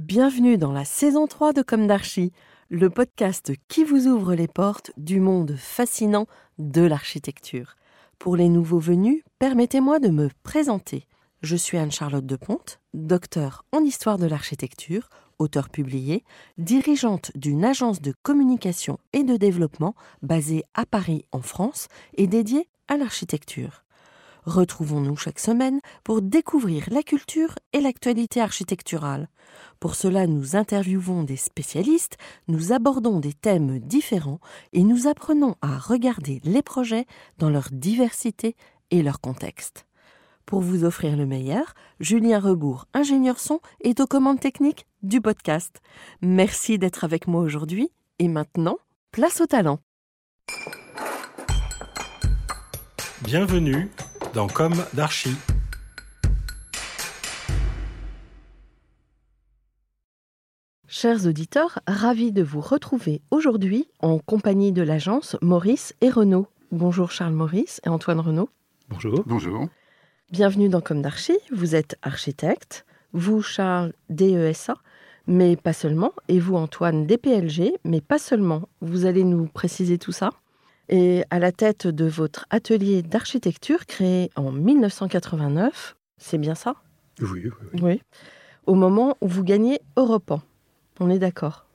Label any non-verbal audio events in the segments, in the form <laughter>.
Bienvenue dans la saison 3 de Comme d'Archie, le podcast qui vous ouvre les portes du monde fascinant de l'architecture. Pour les nouveaux venus, permettez-moi de me présenter. Je suis Anne-Charlotte de Ponte, docteur en histoire de l'architecture, auteur publié, dirigeante d'une agence de communication et de développement basée à Paris en France et dédiée à l'architecture. Retrouvons-nous chaque semaine pour découvrir la culture et l'actualité architecturale. Pour cela, nous interviewons des spécialistes, nous abordons des thèmes différents et nous apprenons à regarder les projets dans leur diversité et leur contexte. Pour vous offrir le meilleur, Julien Rebourg, ingénieur son, est aux commandes techniques du podcast. Merci d'être avec moi aujourd'hui et maintenant, place au talent. Bienvenue dans Comme d'Archie. Chers auditeurs, ravis de vous retrouver aujourd'hui en compagnie de l'agence Maurice et Renaud. Bonjour Charles Maurice et Antoine Renaud. Bonjour. Bonjour. Bienvenue dans Comme d'Archie. Vous êtes architecte, vous Charles DESA, mais pas seulement, et vous Antoine DPLG, mais pas seulement. Vous allez nous préciser tout ça et à la tête de votre atelier d'architecture créé en 1989, c'est bien ça? Oui, oui, oui. Oui. Au moment où vous gagnez Europan. On est d'accord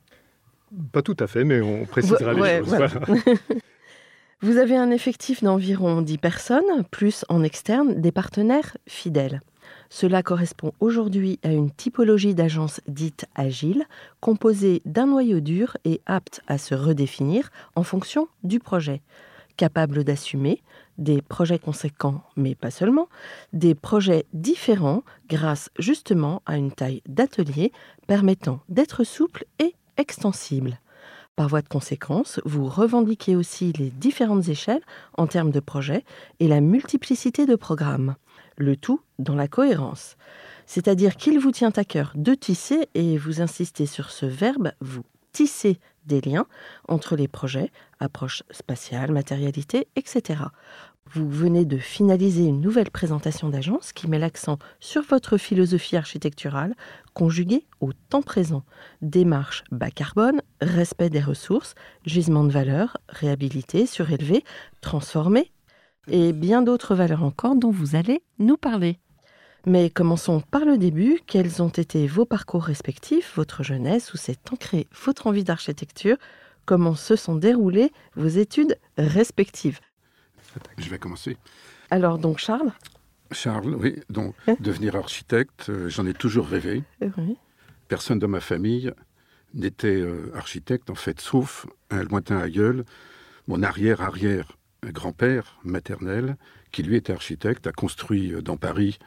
Pas tout à fait, mais on précisera les Ouais, choses. voilà. voilà. <laughs> Vous avez un effectif d'environ 10 personnes, plus en externe des partenaires fidèles. Cela correspond aujourd'hui à une typologie d'agence dite agile, composée d'un noyau dur et apte à se redéfinir en fonction du projet, capable d'assumer des projets conséquents, mais pas seulement, des projets différents grâce justement à une taille d'atelier permettant d'être souple et extensible. Par voie de conséquence, vous revendiquez aussi les différentes échelles en termes de projets et la multiplicité de programmes, le tout dans la cohérence. C'est-à-dire qu'il vous tient à cœur de tisser, et vous insistez sur ce verbe, vous tissez des liens entre les projets, approche spatiale, matérialité, etc. Vous venez de finaliser une nouvelle présentation d'agence qui met l'accent sur votre philosophie architecturale conjuguée au temps présent. Démarche bas carbone, respect des ressources, gisement de valeur, réhabilité, surélevé, transformé et bien d'autres valeurs encore dont vous allez nous parler. Mais commençons par le début. Quels ont été vos parcours respectifs, votre jeunesse, où s'est ancrée votre envie d'architecture? Comment se sont déroulées vos études respectives? Je vais commencer. Alors donc Charles? Charles, oui, donc Hein? devenir architecte, euh, j'en ai toujours rêvé. Euh, oui. Personne de ma famille n'était euh, architecte, en fait, sauf un lointain aïeul, mon arrière-arrière grand-père maternel, qui lui était architecte, a construit dans Paris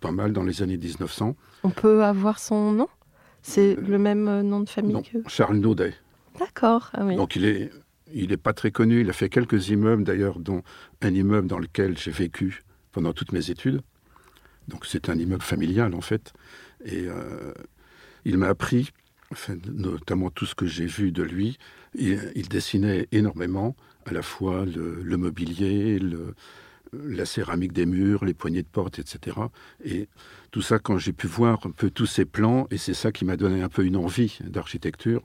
pas mal dans les années 1900. On peut avoir son nom? C'est le même euh, nom de famille Non, que... Charles Naudet. D'accord, ah oui. Donc il est, il est pas très connu. Il a fait quelques immeubles d'ailleurs, dont un immeuble dans lequel j'ai vécu pendant toutes mes études. Donc c'est un immeuble familial en fait. Et euh, il m'a appris, enfin, notamment tout ce que j'ai vu de lui. Il, il dessinait énormément, à la fois le, le mobilier, le, la céramique des murs, les poignées de porte, etc. Et tout ça, quand j'ai pu voir un peu tous ces plans, et c'est ça qui m'a donné un peu une envie d'architecture.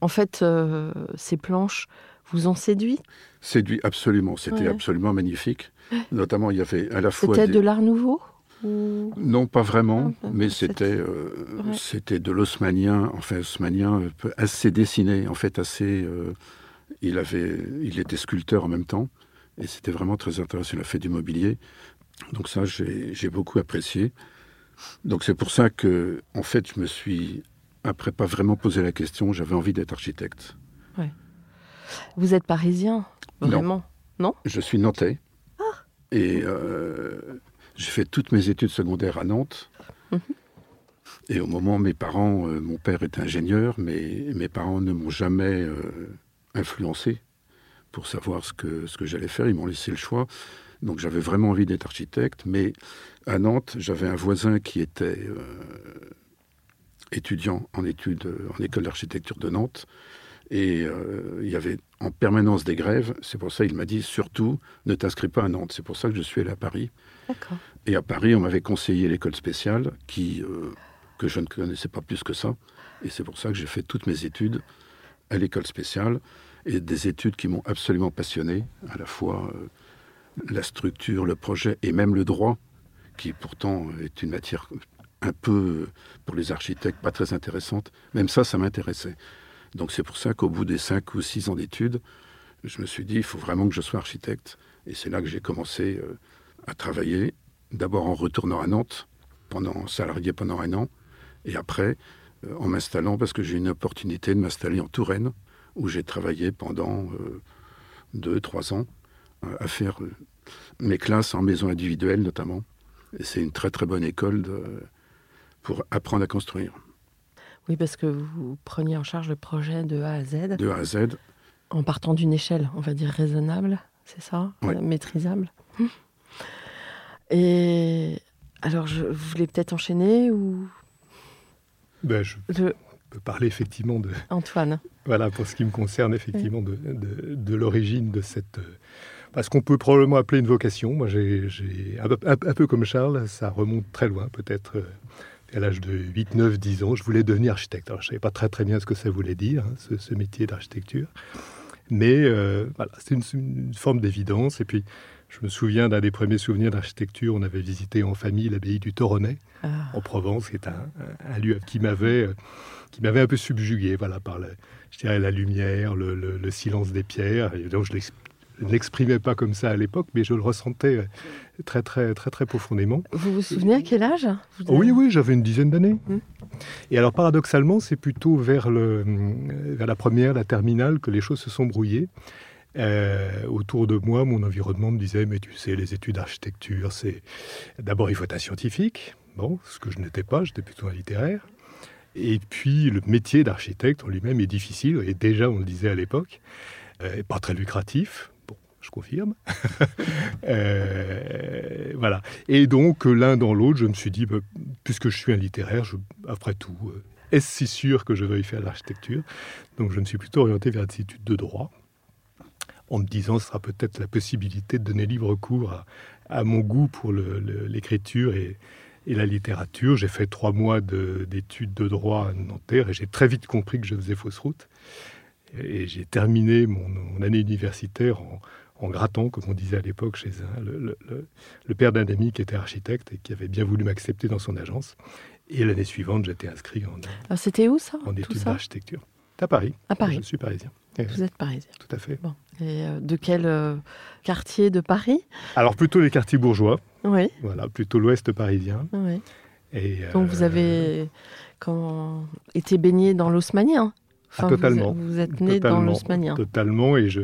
En fait, euh, ces planches vous ont séduit? Séduit, absolument. C'était absolument magnifique. <laughs> Notamment, il y avait à la fois. C'était de l'art nouveau Non, pas vraiment, ah, mais c'était euh, c'était de l'osmanien, enfin osmanien euh, assez dessiné, en fait assez. il avait, il était sculpteur en même temps. Et c'était vraiment très intéressant. Il a fait du mobilier. Donc ça, j'ai beaucoup apprécié. Donc c'est pour ça que, en fait, je me suis, après pas vraiment posé la question, j'avais envie d'être architecte. Ouais. Vous êtes parisien, vraiment? Non, Je suis nantais. Ah. Et euh, j'ai fait toutes mes études secondaires à Nantes. Mhm. Et au moment, mes parents, euh, mon père est ingénieur, mais mes parents ne m'ont jamais euh, influencé pour savoir ce que, ce que j'allais faire. Ils m'ont laissé le choix. Donc j'avais vraiment envie d'être architecte. Mais à Nantes, j'avais un voisin qui était euh, étudiant en études en école d'architecture de Nantes. Et euh, il y avait en permanence des grèves. C'est pour ça qu'il m'a dit surtout ne t'inscris pas à Nantes. C'est pour ça que je suis allé à Paris. Et à Paris, on m'avait conseillé l'école spéciale, qui, euh, que je ne connaissais pas plus que ça. Et c'est pour ça que j'ai fait toutes mes études à l'école spéciale et des études qui m'ont absolument passionné, à la fois euh, la structure, le projet et même le droit, qui pourtant est une matière un peu, pour les architectes, pas très intéressante. Même ça, ça m'intéressait. Donc c'est pour ça qu'au bout des cinq ou six ans d'études, je me suis dit, il faut vraiment que je sois architecte. Et c'est là que j'ai commencé euh, à travailler, d'abord en retournant à Nantes, pendant salarié pendant un an, et après euh, en m'installant, parce que j'ai eu une opportunité de m'installer en Touraine, où j'ai travaillé pendant euh, deux, trois ans euh, à faire euh, mes classes en maison individuelle notamment. Et c'est une très très bonne école pour apprendre à construire. Oui, parce que vous preniez en charge le projet de A à Z. De A à Z. En partant d'une échelle, on va dire raisonnable, c'est ça Maîtrisable. <laughs> Et alors, je, vous voulez peut-être enchaîner ou? Ben, je parler effectivement de... Antoine. Voilà, pour ce qui me concerne effectivement de, de, l'origine de cette... Parce qu'on peut probablement appeler une vocation. Moi, j'ai, un, peu comme Charles, ça remonte très loin, peut-être euh, à l'âge de 8, 9, 10 ans. Je voulais devenir architecte. Alors, je ne savais pas très très bien ce que ça voulait dire, hein, ce, métier d'architecture. Mais euh, voilà, c'est une, forme d'évidence. Et puis, je me souviens d'un des premiers souvenirs d'architecture. On avait visité en famille l'abbaye du Toronnet, ah. en Provence, qui est un, un lieu qui m'avait euh, qui m'avait un peu subjugué, voilà, par la, je dirais, la lumière, le, silence des pierres. Et donc, je ne l'exprimais pas comme ça à l'époque, mais je le ressentais euh, très, très, très, très profondément. Vous vous souvenez à quel âge Oui, oui, j'avais une dizaine d'années. Hum. Et alors, paradoxalement, c'est plutôt vers, le, vers la première, la terminale, que les choses se sont brouillées. Euh, autour de moi, mon environnement me disait, mais tu sais, les études d'architecture, c'est d'abord il faut être un scientifique. Bon, ce que je n'étais pas, j'étais plutôt un littéraire. Et puis, le métier d'architecte en lui-même est difficile, et déjà, on le disait à l'époque, euh, pas très lucratif. Bon, je confirme. <laughs> euh, voilà. Et donc, l'un dans l'autre, je me suis dit, bah, puisque je suis un littéraire, je, après tout, euh, est-ce si sûr que je veuille faire l'architecture? Donc, je me suis plutôt orienté vers des études de droit, en me disant, ce sera peut-être la possibilité de donner libre cours à, à mon goût pour l'écriture et, et la littérature. J'ai fait trois mois d'études de, droit à Nanterre et j'ai très vite compris que je faisais fausse route. Et j'ai terminé mon, année universitaire en, grattant, comme on disait à l'époque chez un, le, père d'un ami qui était architecte et qui avait bien voulu m'accepter dans son agence. Et l'année suivante, j'étais inscrit en, Alors c'était où ça en études d'architecture? À Paris. À Paris. Je suis parisien. Vous êtes parisien. Tout à fait. Bon. Et euh, de quel euh, quartier de Paris? Alors plutôt les quartiers bourgeois. Oui. Voilà, plutôt l'ouest parisien. Oui. Et, Donc vous avez euh, quand, été baigné dans l'osmanien ah, Totalement. Vous, êtes né dans l'osmanien Totalement. Et je...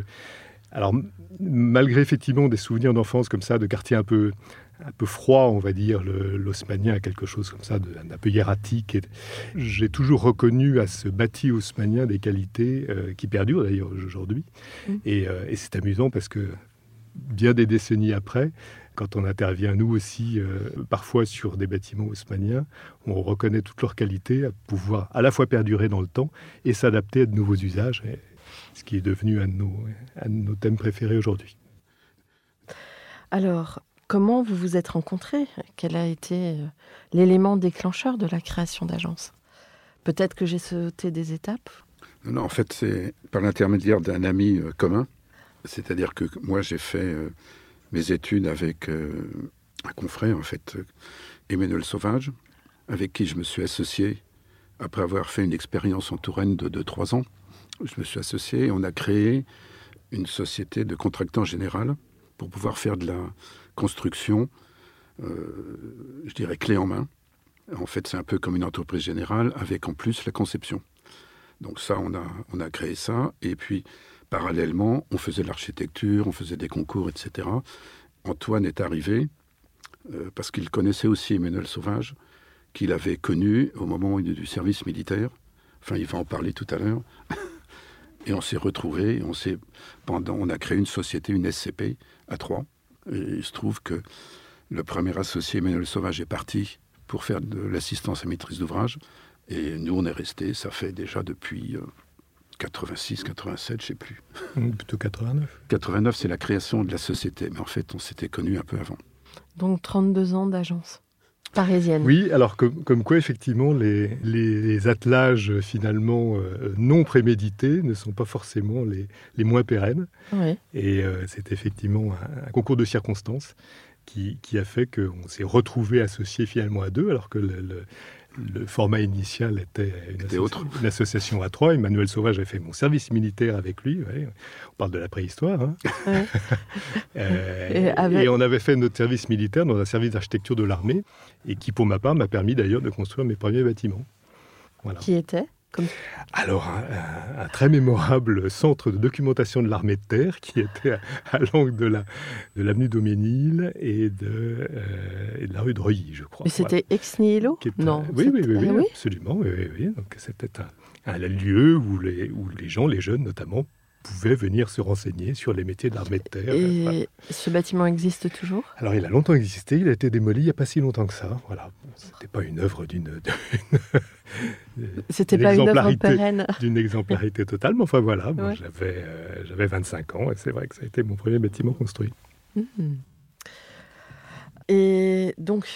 Alors, malgré effectivement des souvenirs d'enfance comme ça, de quartiers un peu un peu froid, on va dire, l'osmanien a quelque chose comme ça, d'un peu hiératique. J'ai toujours reconnu à ce bâti haussmanien des qualités euh, qui perdurent d'ailleurs aujourd'hui. Mm. Euh, et, c'est amusant parce que bien des décennies après, quand on intervient nous aussi euh, parfois sur des bâtiments haussmanniens, on reconnaît toutes leurs qualités à pouvoir à la fois perdurer dans le temps et s'adapter à de nouveaux usages, ce qui est devenu un de nos thèmes préférés aujourd'hui. Alors, comment vous vous êtes rencontrés? Quel a été euh, l'élément déclencheur de la création d'agence? Peut-être que j'ai sauté des étapes? Non, en fait, c'est par l'intermédiaire d'un ami euh, commun. C'est-à-dire que moi, j'ai fait euh, mes études avec un confrère, en fait, Emmanuel Sauvage, avec qui je me suis associé après avoir fait une expérience en Touraine de 2-3 ans. Je me suis associé et on a créé une société de contractants général pour pouvoir faire de la construction, euh, je dirais clé en main. En fait, c'est un peu comme une entreprise générale avec en plus la conception. Donc ça, on a, on a créé ça. Et puis, parallèlement, on faisait l'architecture, on faisait des concours, etc. Antoine est arrivé euh, parce qu'il connaissait aussi Emmanuel Sauvage, qu'il avait connu au moment du service militaire. Enfin, il va en parler tout à l'heure. <laughs> Et on s'est retrouvés, on s'est pendant, on a créé une société, une SCP à trois. Et il se trouve que le premier associé Emmanuel Sauvage est parti pour faire de l'assistance à maîtrise d'ouvrage. Et nous, on est restés, ça fait déjà depuis 86, 87, je sais plus. Plutôt 89. 89, c'est la création de la société. Mais en fait, on s'était connus un peu avant. Donc 32 ans d'agence parisienne. Oui, alors comme, quoi effectivement les, les, attelages finalement euh, non prémédités ne sont pas forcément les, les moins pérennes. Et euh, c'est effectivement un, concours de circonstances qui, qui a fait qu'on s'est retrouvé associé finalement à deux, alors que le, le format initial était une, association à trois. Emmanuel Sauvage a fait mon service militaire avec lui. On parle de la préhistoire. Hein. <laughs> Euh, et, on avait fait notre service militaire dans un service d'architecture de l'armée, et qui, pour ma part, m'a permis d'ailleurs de construire mes premiers bâtiments. Qui était alors, un, très mémorable centre de documentation de l'armée de terre qui était à, l'angle de l'avenue la, Dauménil et de, euh, de la rue de Reuilly, je crois. Mais c'était ex nihilo Non. Oui, oui, oui, ah absolument. Oui, Donc, c'était un, un, lieu où les, où les gens, les jeunes notamment, pouvaient venir se renseigner sur les métiers de l'armée de terre. Et ce bâtiment existe toujours? Alors, il a longtemps existé. Il a été démoli il n'y a pas si longtemps que ça. Voilà. C'était pas une œuvre d'une. <laughs> C'était pas une œuvre pérenne. <laughs> D'une exemplarité totale, mais enfin voilà, j'avais, euh, j'avais 25 ans et c'est vrai que ça a été mon premier bâtiment construit. Hmm. Et donc,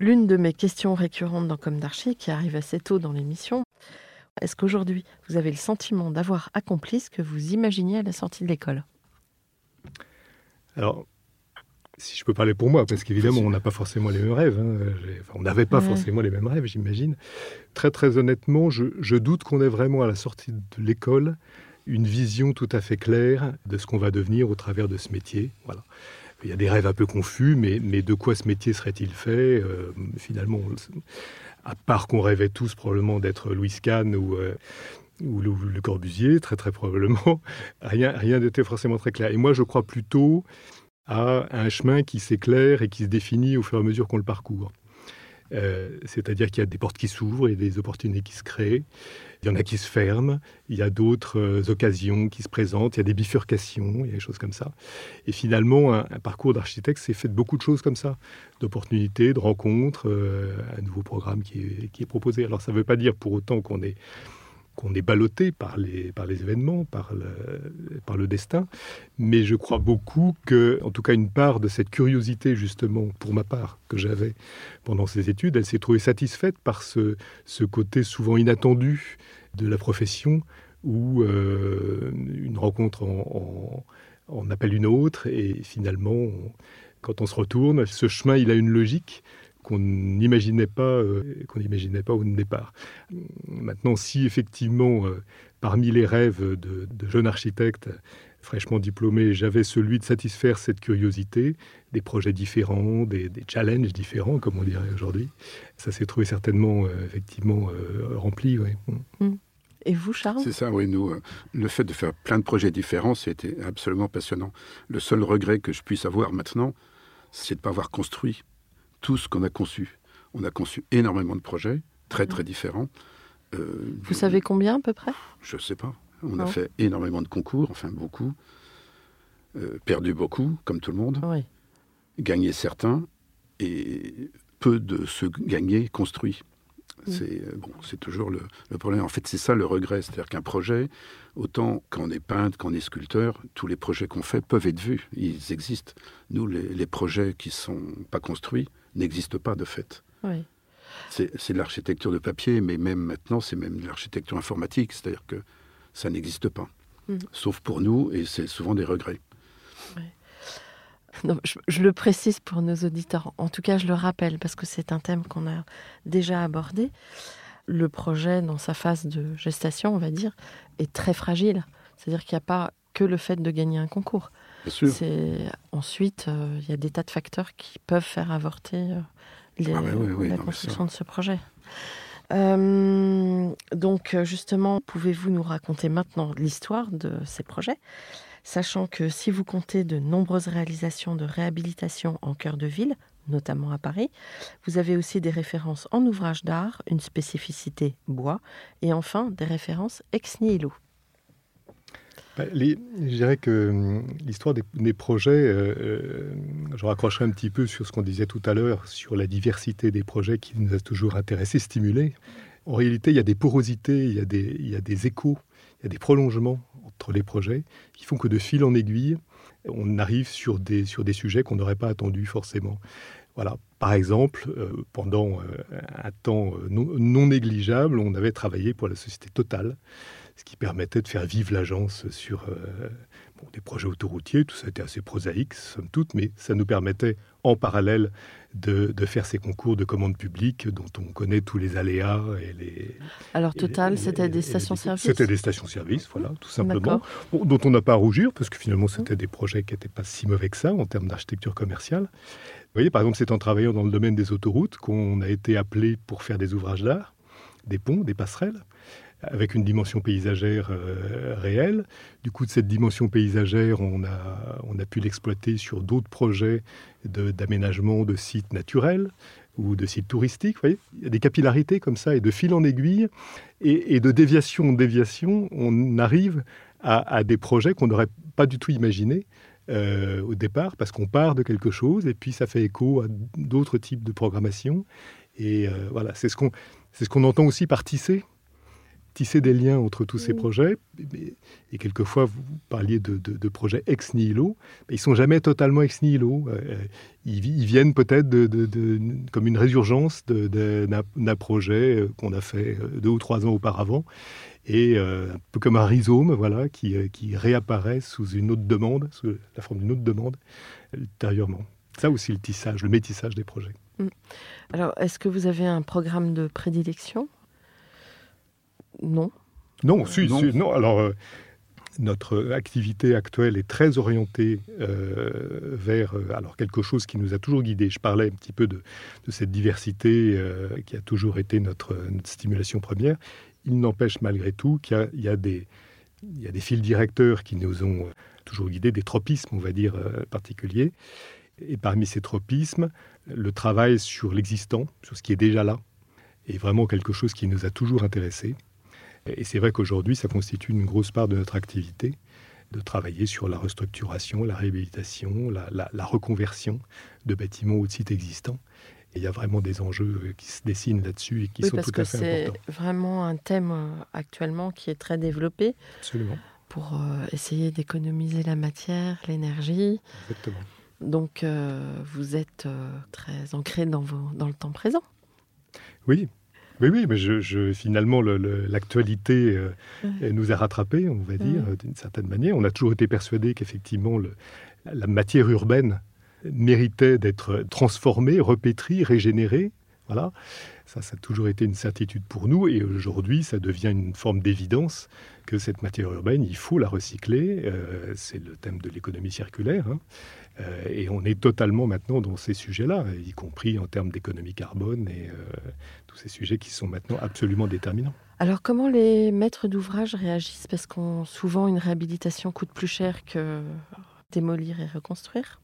l'une de mes questions récurrentes dans Comme d'Archi, qui arrive assez tôt dans l'émission, est-ce qu'aujourd'hui, vous avez le sentiment d'avoir accompli ce que vous imaginiez à la sortie de l'école? Alors, si je peux parler pour moi, parce qu'évidemment, on n'a pas forcément les mêmes rêves. Hein. on n'avait pas forcément les mêmes rêves, j'imagine. Très, très honnêtement, je, doute qu'on ait vraiment, à la sortie de l'école, une vision tout à fait claire de ce qu'on va devenir au travers de ce métier. Voilà. Il y a des rêves un peu confus, mais, de quoi ce métier serait-il fait euh, Finalement, à part qu'on rêvait tous probablement d'être Louis Kahn ou, euh, le, Corbusier, très très probablement, <laughs> rien n'était forcément très clair. Et moi, je crois plutôt à un chemin qui s'éclaire et qui se définit au fur et à mesure qu'on le parcourt. Euh, c'est-à-dire qu'il y a des portes qui s'ouvrent et des opportunités qui se créent. Il y en a qui se ferment. Il y a d'autres euh, occasions qui se présentent. Il y a des bifurcations. Il y a des choses comme ça. Et finalement, un, parcours d'architecte, c'est fait de beaucoup de choses comme ça, d'opportunités, de rencontres, euh, un nouveau programme qui est, qui est proposé. Alors, ça ne veut pas dire pour autant qu'on est qu'on est ballotté par les, par les événements, par le, par le destin. Mais je crois beaucoup que, en tout cas, une part de cette curiosité, justement, pour ma part, que j'avais pendant ces études, elle s'est trouvée satisfaite par ce, ce côté souvent inattendu de la profession où euh, une rencontre en, en, appelle une autre et finalement, quand on se retourne, ce chemin, il a une logique qu'on n'imaginait pas, euh, qu'on n'imaginait pas au départ. Maintenant, si effectivement, euh, parmi les rêves de, jeunes architectes fraîchement diplômés, j'avais celui de satisfaire cette curiosité, des projets différents, des, challenges différents, comme on dirait aujourd'hui, ça s'est trouvé certainement euh, effectivement rempli. Mm. Et vous, Charles? C'est ça, oui. Nous, le fait de faire plein de projets différents, c'était absolument passionnant. Le seul regret que je puisse avoir maintenant, c'est de ne pas avoir construit tout ce qu'on a conçu. On a conçu énormément de projets, très très différents. Euh, Vous savez combien à peu près? Je ne sais pas. On a fait énormément de concours, enfin beaucoup. Euh, perdu beaucoup, comme tout le monde. Gagné certains, et peu de ceux gagnés construits. Mm. C'est euh, bon, c'est toujours le, problème. En fait, c'est ça le regret, c'est-à-dire qu'un projet, autant quand on est peintre, quand on est sculpteur, tous les projets qu'on fait peuvent être vus, ils existent. Nous, les, projets qui sont pas construits n'existent pas de fait. Oui. C'est de l'architecture de papier, mais même maintenant, c'est même de l'architecture informatique, c'est-à-dire que ça n'existe pas, mm. sauf pour nous, et c'est souvent des regrets. je, le précise pour nos auditeurs. En tout cas, je le rappelle parce que c'est un thème qu'on a déjà abordé. Le projet, dans sa phase de gestation, on va dire, est très fragile. C'est-à-dire qu'il n'y a pas que le fait de gagner un concours. C'est ensuite, euh, il y a des tas de facteurs qui peuvent faire avorter euh, les, ah la construction de ce projet. Euh, donc justement, pouvez-vous nous raconter maintenant l'histoire de ces projets sachant que si vous comptez de nombreuses réalisations de réhabilitation en cœur de ville, notamment à Paris, vous avez aussi des références en ouvrage d'art, une spécificité bois, et enfin des références ex nihilo. Bah, je dirais que hum, l'histoire des, projets, euh, euh, je raccrocherai un petit peu sur ce qu'on disait tout à l'heure, sur la diversité des projets qui nous a toujours intéressés, stimulés. En réalité, il y a des porosités, il y a des, échos, il y a des prolongements entre les projets qui font que de fil en aiguille, on arrive sur des, sujets qu'on n'aurait pas attendus forcément. Voilà. Par exemple, euh, pendant un temps euh, non, négligeable, on avait travaillé pour la société Total, ce qui permettait de faire vivre l'agence sur des projets autoroutiers. Tout ça était assez prosaïque, somme toute, mais ça nous permettait en parallèle de, faire ces concours de commandes publiques dont on connaît tous les aléas. Et les, Alors Total, c'était des stations-service C'était des stations-service, voilà, tout simplement, dont on n'a pas à rougir, parce que finalement c'était des projets qui n'étaient pas si mauvais que ça en termes d'architecture commerciale. Vous voyez, par exemple, c'est en travaillant dans le domaine des autoroutes qu'on a été appelé pour faire des ouvrages d'art, des ponts, des passerelles avec une dimension paysagère euh, réelle. Du coup, de cette dimension paysagère, on a, on a pu l'exploiter sur d'autres projets d'aménagement de, sites naturels ou de sites touristiques. Vous voyez Il y a des capillarités comme ça, et de fil en aiguille, et, de déviation en déviation, on arrive à, des projets qu'on n'aurait pas du tout imaginés. Euh, au départ, parce qu'on part de quelque chose et puis ça fait écho à d'autres types de programmation. Et euh, voilà, c'est ce qu'on ce qu'on entend aussi par tisser tisser des liens entre tous ces projets. Et quelquefois, vous parliez de, projets ex nihilo, mais ils sont jamais totalement ex nihilo. Euh, ils, viennent peut-être de, comme une résurgence d'un projet euh, qu'on a fait euh, deux ou trois ans auparavant, et un peu comme un rhizome, voilà, qui, qui réapparaît sous une autre demande, sous la forme d'une autre demande ultérieurement. Ça aussi le tissage, le métissage des projets. Mm. Alors, est-ce que vous avez un programme de prédilection? Non. Non, si, non. Alors, euh, notre activité actuelle est très orientée euh, vers euh, alors quelque chose qui nous a toujours guidés. Je parlais un petit peu de, cette diversité qui a toujours été notre, stimulation première. Il n'empêche malgré tout qu'il y, a des il y a des fils directeurs qui nous ont toujours guidés, des tropismes, on va dire, particuliers. Et parmi ces tropismes, le travail sur l'existant, sur ce qui est déjà là, est vraiment quelque chose qui nous a toujours intéressés. Et c'est vrai qu'aujourd'hui, ça constitue une grosse part de notre activité de travailler sur la restructuration, la réhabilitation, la, reconversion de bâtiments ou de sites existants. Et il y a vraiment des enjeux qui se dessinent là-dessus et qui sont tout à fait importants. C'est vraiment un thème euh, actuellement qui est très développé. Absolument. Pour euh, essayer d'économiser la matière, l'énergie. Exactement. Donc euh, vous êtes très ancré dans, vos, dans le temps présent. Oui, oui, oui, mais je, finalement, l'actualité euh, nous a rattrapés, on va dire, d'une certaine manière. On a toujours été persuadé qu'effectivement, la matière urbaine méritait d'être transformée, repétrie, régénérée. Voilà. Ça, ça a toujours été une certitude pour nous. Et aujourd'hui, ça devient une forme d'évidence que cette matière urbaine, il faut la recycler. Euh, c'est le thème de l'économie circulaire. Hein. Euh, et on est totalement maintenant dans ces sujets-là, y compris en termes d'économie carbone et euh, tous ces sujets qui sont maintenant absolument déterminants. Alors comment les maîtres d'ouvrage réagissent? Parce qu'on souvent une réhabilitation coûte plus cher que démolir et reconstruire.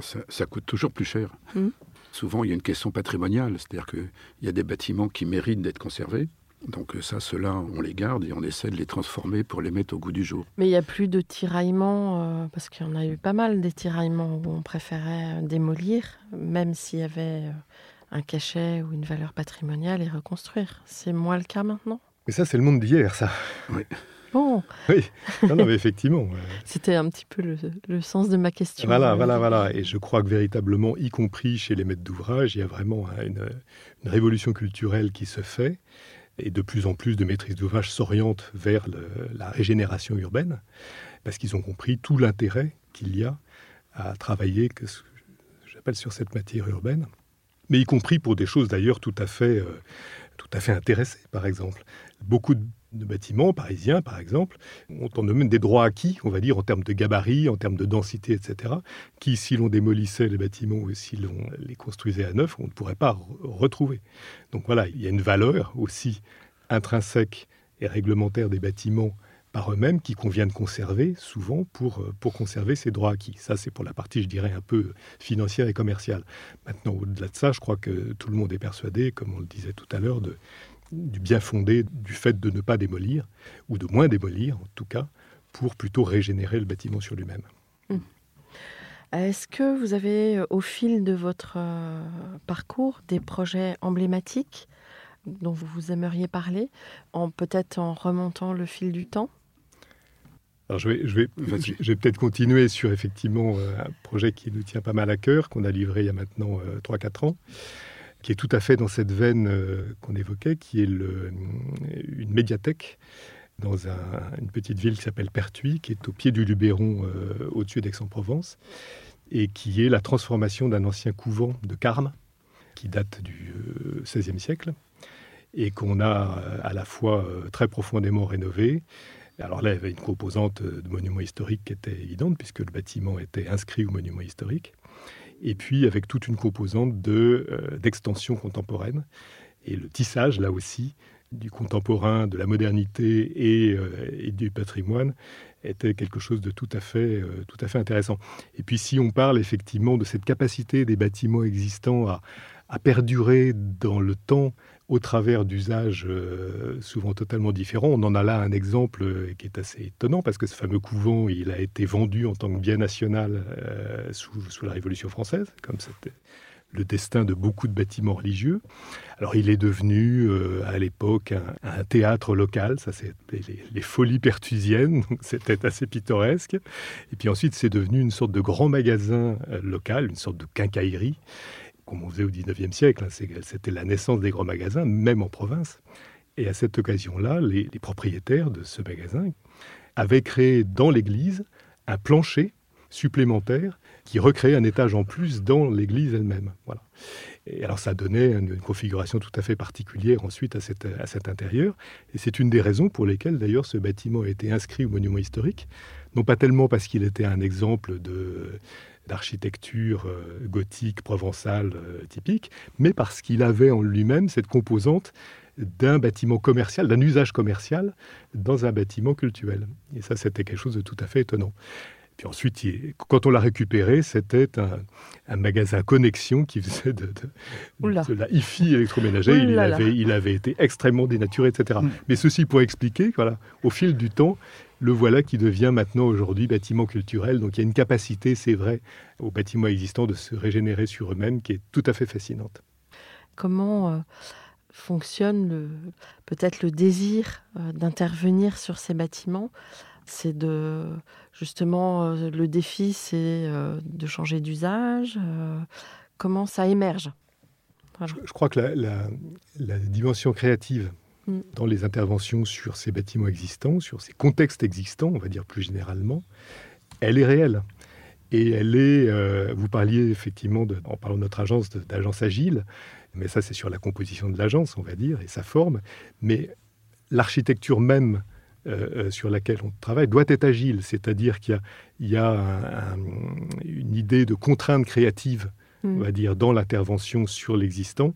Ça, coûte toujours plus cher. Hmm. Souvent, il y a une question patrimoniale, c'est-à-dire qu'il y a des bâtiments qui méritent d'être conservés, donc euh, ça, ceux-là, on les garde et on essaie de les transformer pour les mettre au goût du jour. Mais il n'y a plus de tiraillements, euh, parce qu'il y en a eu pas mal des tiraillements où on préférait euh, démolir, même s'il y avait un cachet ou une valeur patrimoniale et reconstruire. C'est moins le cas maintenant Mais ça, c'est le monde d'hier, ça. Oui. Bon, Oui, non, non, mais effectivement. <laughs> c'était un petit peu le, le sens de ma question. Voilà, voilà, voilà. Et je crois que véritablement, y compris chez les maîtres d'ouvrage, il y a vraiment hein, une, une révolution culturelle qui se fait. Et de plus en plus de maîtrises d'ouvrage s'orientent vers la régénération urbaine, parce qu'ils ont compris tout l'intérêt qu'il y a à travailler, sur cette matière urbaine. Mais y compris pour des choses d'ailleurs tout à fait, euh, tout à fait intéressées, par exemple. Beaucoup de de bâtiments parisiens, par exemple, ont en eux-mêmes des droits acquis, on va dire, en termes de gabarit, en termes de densité, etc., qui, si l'on démolissait les bâtiments ou si l'on les construisait à neuf, on ne pourrait pas re- retrouver. Donc voilà, il y a une valeur aussi intrinsèque et réglementaire des bâtiments par eux-mêmes qui convient de conserver souvent pour, euh, pour conserver ces droits acquis. Ça, c'est pour la partie, je dirais, un peu financière et commerciale. Maintenant, au-delà de ça, je crois que tout le monde est persuadé, comme on le disait tout à l'heure, de, du bien fondé du fait de ne pas démolir, ou de moins démolir en tout cas, pour plutôt régénérer le bâtiment sur lui-même. Est-ce que vous avez, euh, au fil de votre euh, parcours, des projets emblématiques dont vous vous aimeriez parler, en peut-être en remontant le fil du temps? Alors je vais, je vais, je vais peut-être continuer sur effectivement euh, un projet qui nous tient pas mal à cœur, qu'on a livré il y a maintenant euh, 3-4 ans, qui est tout à fait dans cette veine euh, qu'on évoquait, qui est une médiathèque dans un- une petite ville qui s'appelle Pertuis, qui est au pied du Luberon, euh, au-dessus d'Aix-en-Provence, et qui est la transformation d'un ancien couvent de Carmes, qui date du euh, XVIe siècle, et qu'on a euh, à la fois euh, très profondément rénové. Alors là, il y avait une composante euh, de monument historique qui était évidente, puisque le bâtiment était inscrit au monument historique, et puis avec toute une composante de, euh, d'extension contemporaine, et le tissage, là aussi, du contemporain, de la modernité et, euh, du patrimoine était quelque chose de tout à, fait, euh, tout à fait intéressant. Et puis si on parle effectivement de cette capacité des bâtiments existants à, à perdurer dans le temps au travers d'usages euh, souvent totalement différents. On en a là un exemple euh, qui est assez étonnant parce que ce fameux couvent, il a été vendu en tant que bien national euh, sous, la Révolution française, comme c'était le destin de beaucoup de bâtiments religieux. Alors il est devenu à l'époque un, théâtre local, ça c'est les, les folies pertusiennes, c'était assez pittoresque. Et puis ensuite c'est devenu une sorte de grand magasin local, une sorte de quincaillerie comme on faisait au 19e siècle. hein, C'était la naissance des grands magasins, même en province. Et à cette occasion-là, les, propriétaires de ce magasin avaient créé dans l'église un plancher supplémentaire qui recréait un étage en plus dans l'église elle-même. Voilà. Et alors ça donnait une, configuration tout à fait particulière ensuite à cet intérieur. Et c'est une des raisons pour lesquelles d'ailleurs ce bâtiment a été inscrit au monument historique. Non pas tellement parce qu'il était un exemple de d'architecture euh, gothique provençale euh, typique, mais parce qu'il avait en lui-même cette composante d'un bâtiment commercial, d'un usage commercial dans un bâtiment cultuel. Et ça, c'était quelque chose de tout à fait étonnant. Puis ensuite, il- quand on l'a récupéré, c'était un, un magasin connexion qui faisait de, de- la hi-fi électroménager. Il avait, il avait été extrêmement dénaturé, etc. Mm. Mais ceci pour expliquer, voilà, au fil du temps, le voilà qui devient maintenant aujourd'hui bâtiment culturel. Donc il y a une capacité, c'est vrai, aux bâtiments existants de se régénérer sur eux-mêmes qui est tout à fait fascinante. Comment euh, fonctionne peut-être le désir euh, d'intervenir sur ces bâtiments? C'est de justement euh, le défi, c'est euh, de changer d'usage. euh, comment ça émerge Voilà. Je crois que la, la- la dimension créative Mm. dans les interventions sur ces bâtiments existants, sur ces contextes existants, on va dire plus généralement, elle est réelle. Et elle est, euh, vous parliez effectivement, de- en parlant de notre agence, d'agence agile, mais ça c'est sur la composition de l'agence, on va dire, et sa forme, mais l'architecture même euh, euh, sur laquelle on travaille doit être agile, c'est-à-dire qu'il y a, il y a un- un- une idée de contrainte créative on Mm. va dire, dans l'intervention sur l'existant,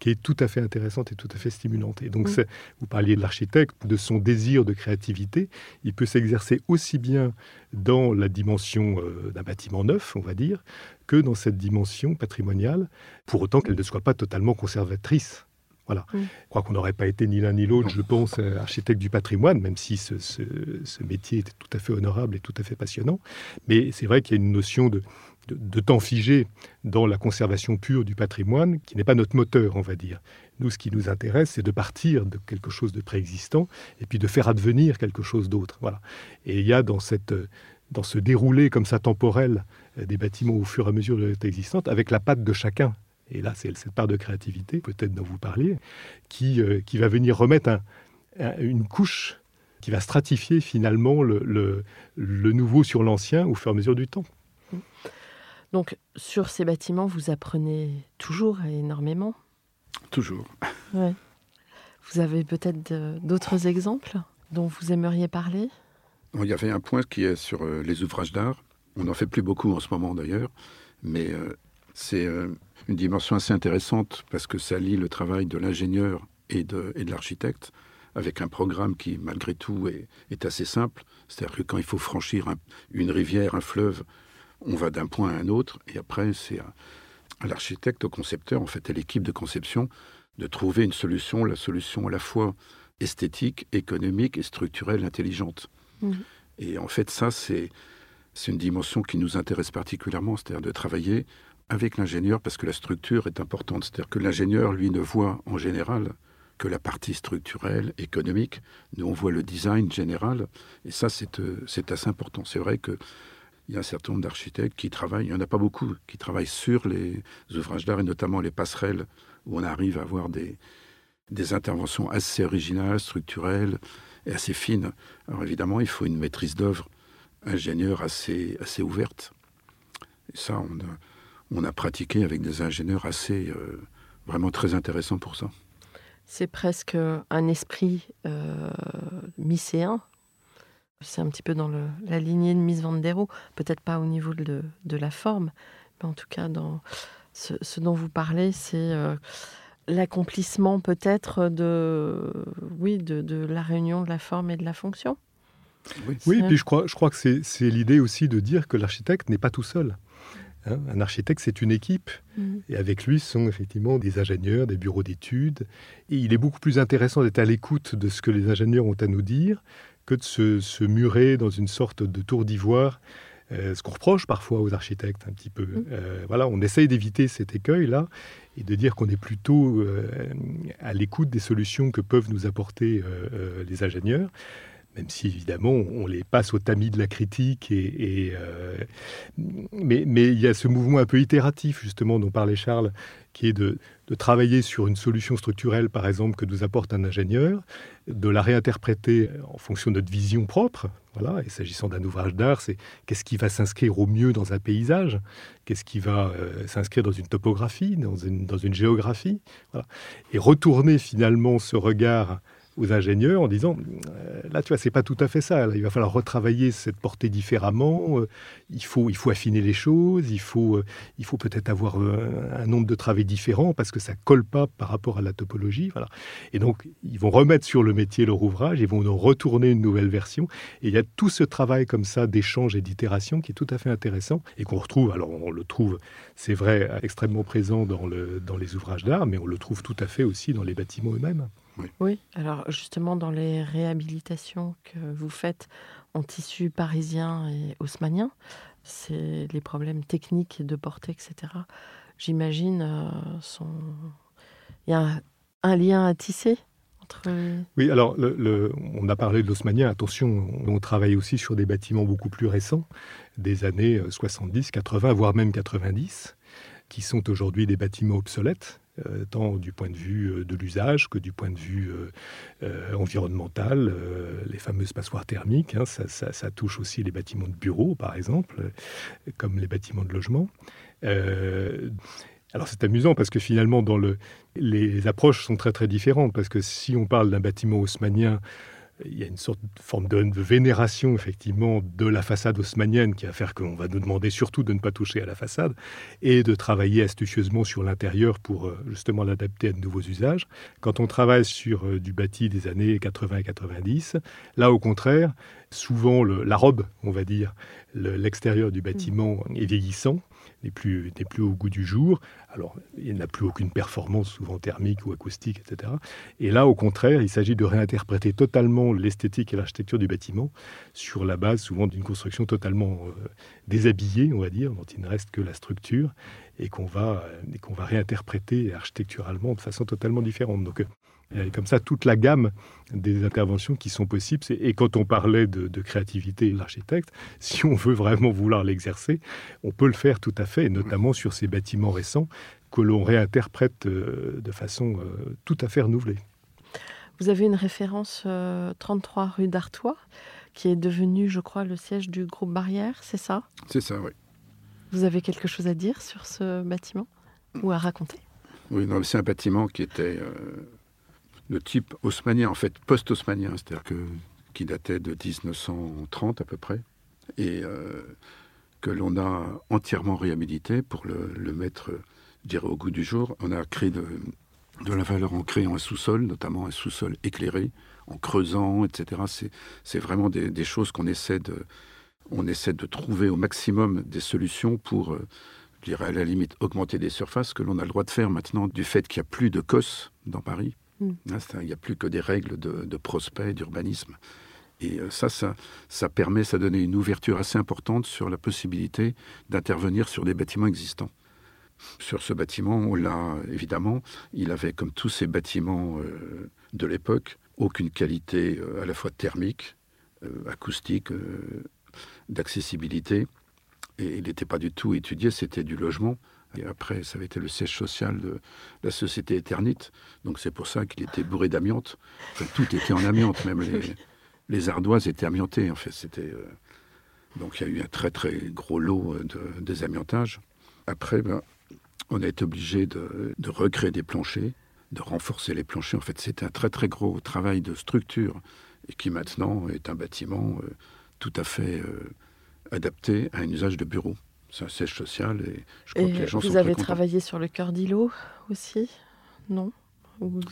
qui est tout à fait intéressante et tout à fait stimulante. Et donc, Mm. vous parliez de l'architecte, de son désir de créativité, il peut s'exercer aussi bien dans la dimension euh, d'un bâtiment neuf, on va dire, que dans cette dimension patrimoniale, pour autant qu'elle ne soit pas totalement conservatrice. Voilà. Mm. Je crois qu'on n'aurait pas été ni l'un ni l'autre, je pense, euh, architecte du patrimoine, même si ce, ce- ce métier était tout à fait honorable et tout à fait passionnant. Mais c'est vrai qu'il y a une notion de, de, temps figé dans la conservation pure du patrimoine, qui n'est pas notre moteur, on va dire. Nous, ce qui nous intéresse, c'est de partir de quelque chose de préexistant et puis de faire advenir quelque chose d'autre. Voilà. Et il y a dans, cette, dans ce déroulé comme ça temporel des bâtiments au fur et à mesure de l'état existante, avec la patte de chacun. Et là, c'est cette part de créativité, peut-être dont vous parliez, qui, euh, qui va venir remettre une couche qui va stratifier finalement le, le, nouveau sur l'ancien au fur et à mesure du temps. Donc, sur ces bâtiments, vous apprenez toujours énormément Toujours. Ouais. Vous avez peut-être d'autres exemples dont vous aimeriez parler? Il y avait un point qui est sur euh, les ouvrages d'art. On n'en fait plus beaucoup en ce moment d'ailleurs, mais euh, c'est une dimension assez intéressante parce que ça lie le travail de l'ingénieur et de, et de l'architecte avec un programme qui, malgré tout, est, est assez simple. C'est-à-dire que quand il faut franchir une rivière, un fleuve, on va d'un point à un autre, et après, c'est à, l'architecte, au concepteur, en fait, à l'équipe de conception, de trouver une solution, la solution à la fois esthétique, économique et structurelle intelligente. Mmh. Et en fait, ça, c'est c'est une dimension qui nous intéresse particulièrement, c'est-à-dire de travailler avec l'ingénieur parce que la structure est importante. C'est-à-dire que l'ingénieur, lui, ne voit en général que la partie structurelle, économique. Nous, on voit le design général. Et ça, c'est euh, assez important. C'est vrai qu'il y a un certain nombre d'architectes qui travaillent, il n'y en a pas beaucoup, qui travaillent sur les ouvrages d'art et notamment les passerelles où on arrive à avoir des, interventions assez originales, structurelles et assez fines. Alors évidemment, il faut une maîtrise d'œuvre ingénieurs assez, assez ouverte. Et ça, on a, on a pratiqué avec des ingénieurs assez, euh, vraiment très intéressants pour ça. C'est presque un esprit euh, mycéen. C'est un petit peu dans le, la lignée de Miss Vandero, peut-être pas au niveau de, de, la forme, mais en tout cas dans ce, ce dont vous parlez, c'est euh, l'accomplissement peut-être de, oui, de, de la réunion de la forme et de la fonction. Oui, puis je crois, je crois que c'est l'idée aussi de dire que l'architecte n'est pas tout seul. Hein. un architecte, c'est une équipe. Mm. Et avec lui, sont effectivement des ingénieurs, des bureaux d'études. Et il est beaucoup plus intéressant d'être à l'écoute de ce que les ingénieurs ont à nous dire que de se, murer dans une sorte de tour d'ivoire. Euh, ce qu'on reproche parfois aux architectes un petit peu. Mm. Euh, voilà, on essaye d'éviter cet écueil-là et de dire qu'on est plutôt euh, à l'écoute des solutions que peuvent nous apporter les ingénieurs même si évidemment on les passe au tamis de la critique. Euh, mais, il y a ce mouvement un peu itératif, justement, dont parlait Charles, qui est de, travailler sur une solution structurelle, par exemple, que nous apporte un ingénieur, de la réinterpréter en fonction de notre vision propre. Voilà. Et s'agissant d'un ouvrage d'art, c'est qu'est-ce qui va s'inscrire au mieux dans un paysage, qu'est-ce qui va euh, s'inscrire dans une topographie, dans une, géographie. Et retourner finalement ce regard aux ingénieurs en disant euh, là tu vois c'est pas tout à fait ça. Il va falloir retravailler cette portée différemment. Euh, il faut il faut affiner les choses. Il faut euh, il faut peut-être avoir un nombre de travaux différents parce que ça colle pas par rapport à la topologie. Voilà. Et donc ils vont remettre sur le métier leur ouvrage ils vont nous retourner une nouvelle version. Et il y a tout ce travail comme ça d'échange et d'itération qui est tout à fait intéressant et qu'on retrouve. Alors on le trouve c'est vrai extrêmement présent dans le dans les ouvrages d'art mais on le trouve tout à fait aussi dans les bâtiments eux-mêmes oui. alors justement dans les réhabilitations que vous faites en tissu parisien et haussmanien, c'est les problèmes techniques de portée, etc. J'imagine, euh, sont... il y a un, lien à tisser entre... Oui, alors le, on a parlé de l'haussmanien, attention, on travaille aussi sur des bâtiments beaucoup plus récents, des années 70, euh, 80, voire même 90, qui sont aujourd'hui des bâtiments obsolètes tant du point de vue euh, de l'usage que du point de vue euh, environnemental. les fameuses passoires thermiques, hein, ça, touche aussi les bâtiments de bureaux, par exemple, comme les bâtiments de logement. alors c'est amusant parce que finalement, dans le, les approches sont très très différentes, parce que si on parle d'un bâtiment haussmanien, il y a une sorte de forme de, vénération effectivement de la façade haussmanienne qui va faire qu'on va nous demander surtout de ne pas toucher à la façade et de travailler astucieusement sur l'intérieur pour euh, justement l'adapter à de nouveaux usages. Quand on travaille sur euh, du bâti des années 80 et 90, là au contraire, souvent la robe, on va dire, l'extérieur du bâtiment est vieillissant n'est plus, plus au goût du jour. Alors, il n'a plus aucune performance, souvent thermique ou acoustique, etc. Et là, au contraire, il s'agit de réinterpréter totalement l'esthétique et l'architecture du bâtiment sur la base souvent d'une construction totalement euh, déshabillée, on va dire, dont il ne reste que la structure, et qu'on va, va réinterpréter architecturalement de façon totalement différente. Donc, a comme ça toute la gamme des interventions qui sont possibles. Et quand on parlait de, créativité de l'architecte, <laughs> si on veut vraiment vouloir l'exercer, on peut le faire tout à fait, notamment sur ces bâtiments récents que l'on réinterprète euh, de façon euh, tout à fait renouvelée. Vous avez une référence 33 euh, rue d'Artois, qui est devenue, je crois, le siège du groupe Barrière, c'est ça? C'est ça, oui. Vous avez quelque chose à dire sur ce bâtiment? Ou à raconter? Oui, c'est un bâtiment qui était de type haussmanien, en fait post-haussmanien, c'est-à-dire que, qui datait de 1930 à peu près, et euh, que l'on a entièrement réhabilité pour le, mettre, dirais, au goût du jour. On a créé de, la valeur en créant un sous-sol, notamment un sous-sol éclairé, en creusant, etc. C'est vraiment des, choses qu'on essaie de, on essaie de trouver au maximum des solutions pour, euh, je dirais à la limite, augmenter des surfaces que l'on a le droit de faire maintenant du fait qu'il n'y a plus de COS dans Paris. Mm. Hein, il n'y a plus que des règles de, prospect, d'urbanisme. Et euh, ça, ça, permet, ça donne une ouverture assez importante sur la possibilité d'intervenir sur des bâtiments existants. Sur ce bâtiment, on l'a évidemment, il avait comme tous ces bâtiments euh, de l'époque, aucune qualité euh, à la fois thermique, acoustique, d'accessibilité, et il n'était pas du tout étudié, c'était du logement. Et après, ça avait été le siège social de la société Eternite. Donc c'est pour ça qu'il était bourré d'amiante. tout était en amiante, même <laughs> les, ardoises étaient amiantées. En fait, c'était euh, donc il y a eu un très très gros lot euh, de désamiantage. Après, ben, on a été obligé de, recréer des planchers, de renforcer les planchers. En fait, c'était un très très gros travail de structure et qui maintenant est un bâtiment euh, tout à fait adapté à un usage de bureau c'est un siège social et je crois que les gens vous avez travaillé sur le cœur d'îlot aussi Non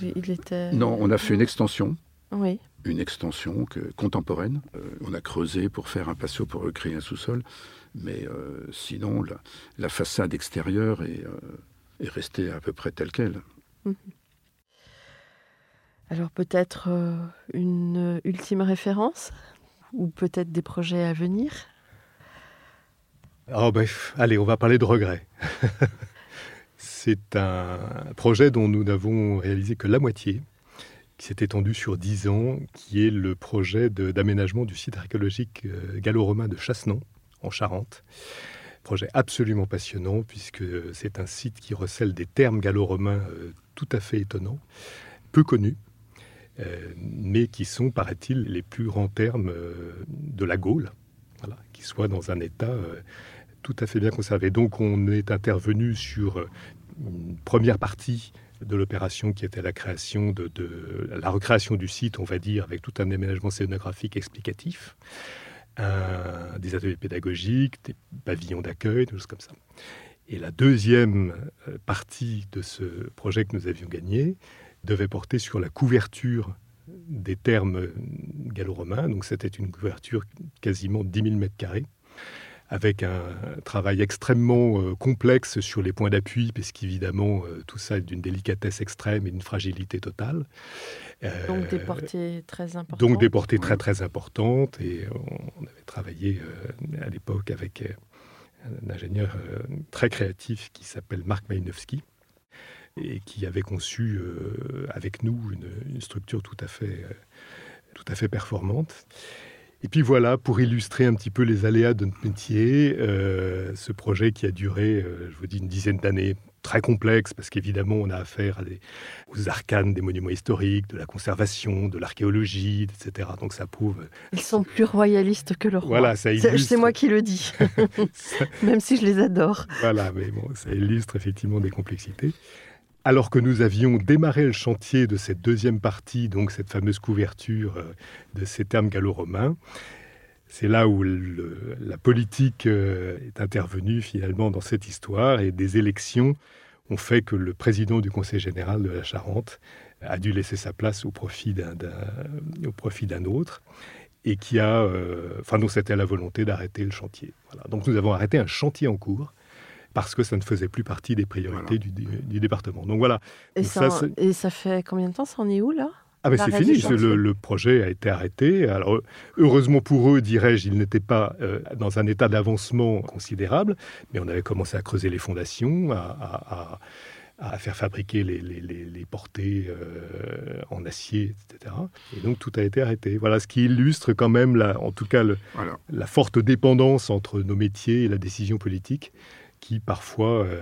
il était... Non, on a fait une extension. Oui. Une extension que, contemporaine. Euh, on a creusé pour faire un patio pour recréer un sous-sol. Mais euh, sinon, la, la, façade extérieure est, euh, est, restée à peu près telle qu'elle. Mhm. Alors peut-être une ultime référence ou peut-être des projets à venir? Oh bref, allez, on va parler de regrets. <laughs> C'est un projet dont nous n'avons réalisé que la moitié, qui s'est étendu sur dix ans, qui est le projet d'aménagement du site archéologique euh, gallo-romain de Chassenon, en Charente. Projet absolument passionnant, puisque c'est un site qui recèle des termes gallo-romains euh, tout à fait étonnants, peu connus, euh, mais qui sont, paraît-il, les plus grands termes de la Gaule, qui soient dans un état tout à fait bien conservé. Donc on est intervenu sur euh, une première partie de l'opération qui était la création de, la recréation du site, on va dire, avec tout un aménagement scénographique explicatif, des ateliers pédagogiques, des pavillons d'accueil, des choses comme ça. Et la deuxième euh, partie de ce projet que nous avions gagné devait porter sur la couverture des termes gallo-romains. Donc c'était une couverture quasiment 10 000 mètres carrés avec un travail extrêmement euh, complexe sur les points d'appui, parce qu'évidemment, euh, tout ça est d'une délicatesse extrême et d'une fragilité totale. Euh, donc des portées très importantes. Donc des portées très très importantes, et on, avait travaillé à l'époque avec un ingénieur très créatif qui s'appelle Marc Malinowski, et qui avait conçu avec nous une, une, structure tout à fait, tout à fait performante. Et puis voilà, pour illustrer un petit peu les aléas de notre métier, euh, ce projet qui a duré, euh, je vous dis, une dizaine d'années, très complexe, parce qu'évidemment, on a affaire aux arcanes des monuments historiques, de la conservation, de l'archéologie, etc. Donc ça prouve... Ils sont plus royalistes que le roi. Voilà, ça illustre... C'est moi qui le dis, <laughs> <laughs> même si je les adore. Voilà, mais bon, ça illustre effectivement des complexités. Alors que nous avions démarré le chantier de cette deuxième partie, donc cette fameuse couverture euh, de ces termes gallo-romains, c'est là où la politique euh, est intervenue finalement dans cette histoire et des élections ont fait que le président du Conseil général de la Charente a dû laisser sa place au profit d'un autre et qui a, euh, enfin, donc c'était la volonté d'arrêter le chantier. Donc nous avons arrêté un chantier en cours parce que ça ne faisait plus partie des priorités du, du, département. Donc voilà. Et, ça, et ça fait combien de temps Ça en est où là? Ah ben c'est fini, le, le, projet a été arrêté. Alors heureusement pour eux, dirais-je, ils n'étaient pas euh, dans un état d'avancement considérable, mais on avait commencé à creuser les fondations, à, à, faire fabriquer les, les, les, portées euh, en acier, etc. Et donc tout a été arrêté. Voilà ce qui illustre quand même, la, en tout cas, le, la forte dépendance entre nos métiers et la décision politique, qui parfois euh,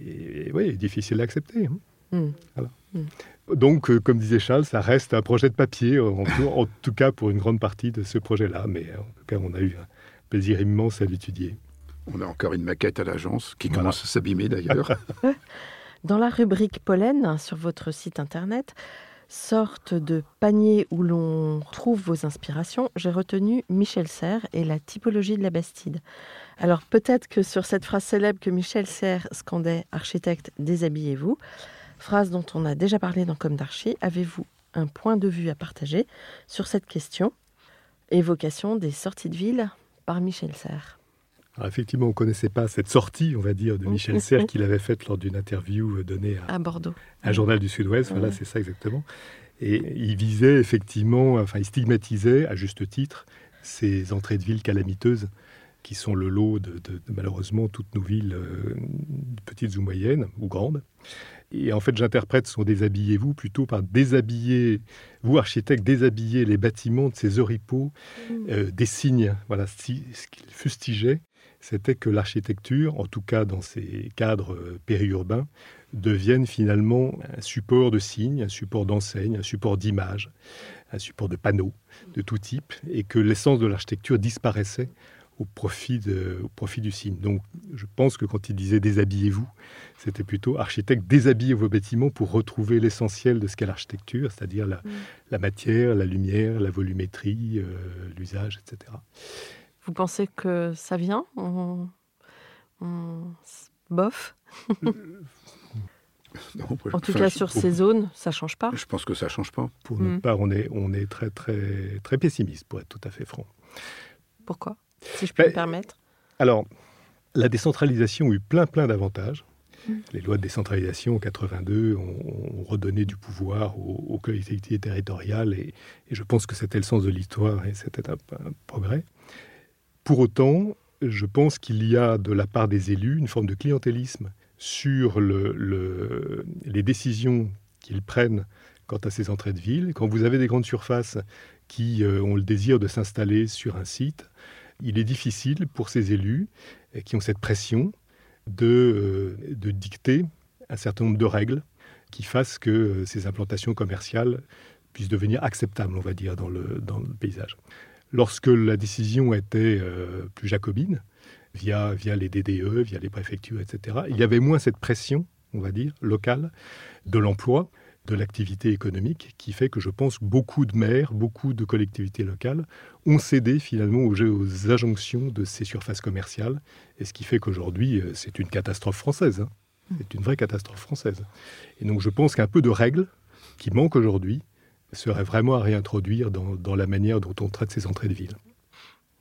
est, ouais, est difficile à accepter. Hein. Voilà. Hmm. Donc, euh, comme disait Charles, ça reste un projet de papier, en tout, cas pour une grande partie de ce projet-là. Mais en tout cas, on a eu un plaisir immense à l'étudier. On a encore une maquette à l'agence qui commence à s'abîmer d'ailleurs. <laughs> Dans la rubrique pollen sur votre site internet, sorte de panier où l'on trouve vos inspirations, j'ai retenu Michel Serres et la typologie de la Bastide. Alors peut-être que sur cette phrase célèbre que Michel Serres scandait Architecte, déshabillez-vous, phrase dont on a déjà parlé dans Comme d'Archie, avez-vous un point de vue à partager sur cette question? Évocation des sorties de ville par Michel Serres. effectivement, on ne connaissait pas cette sortie, on va dire, de Michel <laughs> Serres qu'il avait faite lors d'une interview donnée à, Bordeaux. Un journal du Sud-Ouest, voilà, c'est ça exactement. Et il visait effectivement, enfin, il stigmatisait, à juste titre, ces entrées de ville calamiteuses qui sont le lot de, malheureusement toutes nos villes, euh, petites ou moyennes, ou grandes. Et en fait, j'interprète son déshabillez-vous plutôt par déshabiller, vous architecte, déshabiller les bâtiments de ces oripeaux, mmh. euh, des signes. Voilà, ce qu'il fustigeait, c'était que l'architecture, en tout cas dans ces cadres euh, périurbains, devienne finalement un support de signes, un support d'enseigne, un support d'image, un support de panneaux de tout type, et que l'essence de l'architecture disparaissait au profit, de, au profit du signe. Donc je pense que quand il disait déshabillez-vous, c'était plutôt architecte, déshabillez vos bâtiments pour retrouver l'essentiel de ce qu'est l'architecture, c'est-à-dire la, mm. la, matière, la lumière, la volumétrie, euh, l'usage, etc. Vous pensez que ça vient? Bof? <laughs> En tout cas, sur ces zones, ça change pas. Je pense que ça change pas. Pour notre mm. part, on est, on est très, très, très pessimiste, pour être tout à fait franc. Pourquoi? Si je peux me permettre Alors, la décentralisation a eu plein, plein d'avantages. Mm. Les lois de décentralisation en 82 ont, redonné du pouvoir aux, collectivités territoriales et, je pense que c'était le sens de l'histoire et c'était un, progrès. Pour autant, je pense qu'il y a de la part des élus une forme de clientélisme sur le, les décisions qu'ils prennent quant à ces entrées de ville. Quand vous avez des grandes surfaces qui euh, ont le désir de s'installer sur un site, il est difficile pour ces élus euh, qui ont cette pression de, euh, de dicter un certain nombre de règles qui fassent que euh, ces implantations commerciales puissent devenir acceptables, on va dire, dans le, dans le paysage. Lorsque la décision était plus jacobine, via, via les DDE, via les préfectures, etc., il y avait moins cette pression, on va dire, locale de l'emploi de l'activité économique qui fait que je pense beaucoup de maires, beaucoup de collectivités locales ont cédé finalement aux, aux injonctions de ces surfaces commerciales. Et ce qui fait qu'aujourd'hui, euh, c'est une catastrophe française. Hein. C'est une vraie catastrophe française. Et donc je pense qu'un peu de règles qui manquent aujourd'hui serait vraiment à réintroduire dans, dans la manière dont on traite ces entrées de ville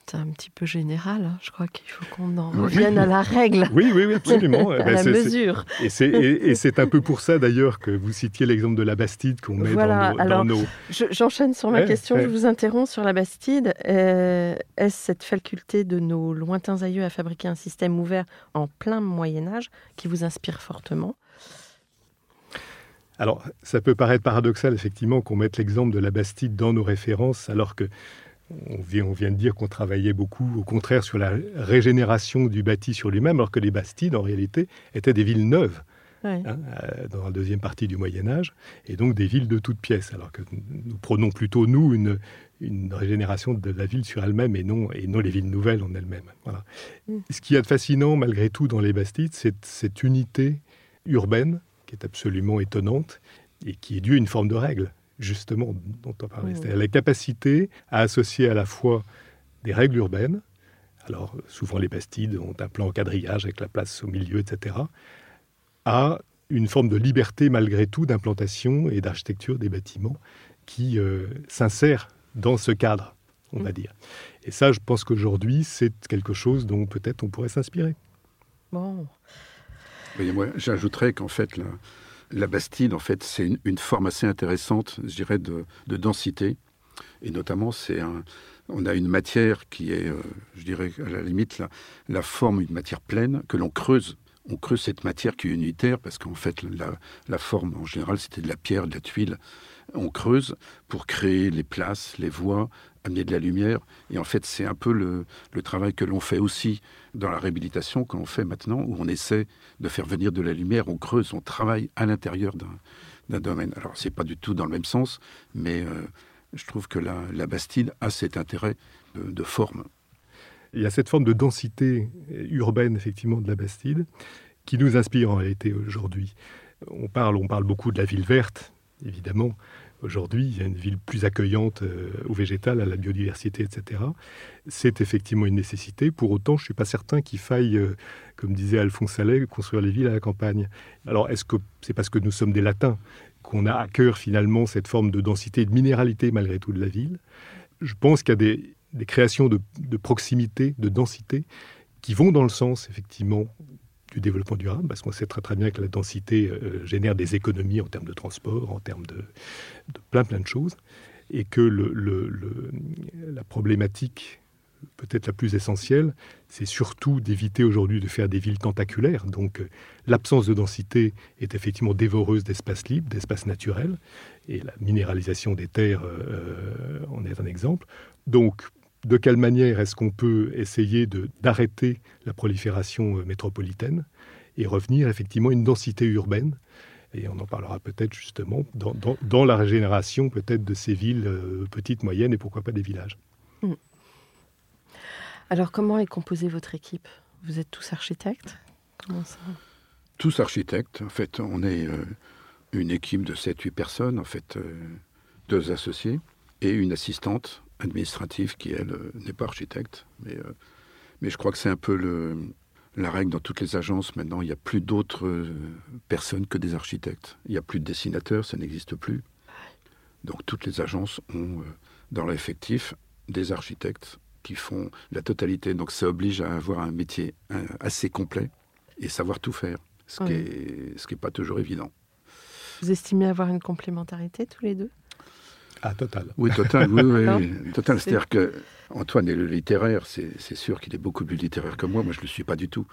c'est un petit peu général. Hein. Je crois qu'il faut qu'on en revienne à la règle. Oui, oui, absolument. <laughs> à la mesure. Et c'est un peu pour ça d'ailleurs que vous citiez l'exemple de la Bastide qu'on met dans, nos, Alors, J'enchaîne sur ma question, je vous interromps sur la Bastide. Euh, est-ce cette faculté de nos lointains aïeux à fabriquer un système ouvert en plein Moyen Âge qui vous inspire fortement? Alors, ça peut paraître paradoxal, effectivement, qu'on mette l'exemple de la Bastide dans nos références, alors que on vient, on vient de dire qu'on travaillait beaucoup, au contraire, sur la régénération du bâti sur lui-même, alors que les Bastides, en réalité, étaient des villes neuves. Hein, euh, dans la deuxième partie du Moyen Âge, et donc des villes de toutes pièces, alors que nous prenons plutôt, nous, une, une régénération de la ville sur elle-même et non, et non les villes nouvelles en elles-mêmes. Voilà. Mm. Ce qui est fascinant, malgré tout, dans les Bastides, c'est cette unité urbaine qui est absolument étonnante et qui est due à une forme de règle justement, dont on parlait. Mmh. C'est-à-dire la capacité à associer à la fois des règles urbaines, alors souvent les Bastides ont un plan en quadrillage avec la place au milieu, etc., à une forme de liberté malgré tout d'implantation et d'architecture des bâtiments qui euh, s'insère dans ce cadre, on va mmh. dire. Et ça, je pense qu'aujourd'hui, c'est quelque chose dont peut-être on pourrait s'inspirer. Bon. moi, j'ajouterais qu'en fait, la, la, Bastide, en fait, c'est une, forme assez intéressante, je dirais, de, densité. Et notamment, c'est un, on a une matière qui est, euh, je dirais, à la limite, la, la forme, une matière pleine, que l'on creuse on creuse cette matière qui est unitaire, parce qu'en fait, la, forme, en général, c'était de la pierre, de la tuile. On creuse pour créer les places, les voies, amener de la lumière. Et en fait, c'est un peu le, travail que l'on fait aussi dans la réhabilitation, que l'on fait maintenant, où on essaie de faire venir de la lumière, on creuse, on travaille à l'intérieur d'un domaine. Alors, c'est pas du tout dans le même sens, mais euh, je trouve que la, Bastide a cet intérêt de forme. Il y a cette forme de densité urbaine, effectivement, de la Bastide, qui nous inspire en réalité aujourd'hui. On parle, on parle beaucoup de la ville verte, évidemment. Aujourd'hui, il y a une ville plus accueillante euh, au végétal, à la biodiversité, etc. C'est effectivement une nécessité. Pour autant, je ne suis pas certain qu'il faille, euh, comme disait Alphonse Sallet, construire les villes à la campagne. Alors, est-ce que c'est parce que nous sommes des latins qu'on a à cœur finalement cette forme de densité et de minéralité malgré tout de la ville? Je pense qu'il y a des créations de, proximité, de densité, qui vont dans le sens, effectivement, du développement durable, parce qu'on sait très très bien que la densité euh, génère des économies en termes de transport, en termes de, plein plein de choses, et que la problématique peut-être la plus essentielle, c'est surtout d'éviter aujourd'hui de faire des villes tentaculaires. Donc euh, l'absence de densité est effectivement dévoreuse d'espaces libres, d'espaces naturels, et la minéralisation des terres euh, en est un exemple. Donc de quelle manière est-ce qu'on peut essayer d'arrêter la prolifération euh, métropolitaine et revenir effectivement à une densité urbaine? Et on en parlera peut-être justement dans, la régénération peut-être de ces villes euh, petites, moyennes et pourquoi pas des villages. Hmm. Alors comment est composée votre équipe? Vous êtes tous architectes? Tous architectes. En fait, on est euh, une équipe de 7-8 personnes, en fait, deux associés et une assistante administrative qui, elle, euh, n'est pas architecte. Mais, euh, mais je crois que c'est un peu le, la règle dans toutes les agences. Maintenant, il n'y a plus d'autres euh, personnes que des architectes. Il n'y a plus de dessinateurs, ça n'existe plus. Donc toutes les agences ont dans l'effectif des architectes qui font la totalité. Donc ça oblige à avoir un métier assez complet et savoir tout faire, ce qui n'est ce qui est pas toujours évident. Vous estimez avoir une complémentarité tous les deux? Ah, total. Oui, total, oui, oui. total. C'est-à-dire que Antoine est le littéraire, c'est sûr qu'il est beaucoup plus littéraire que moi. Moi, je ne le suis pas du tout.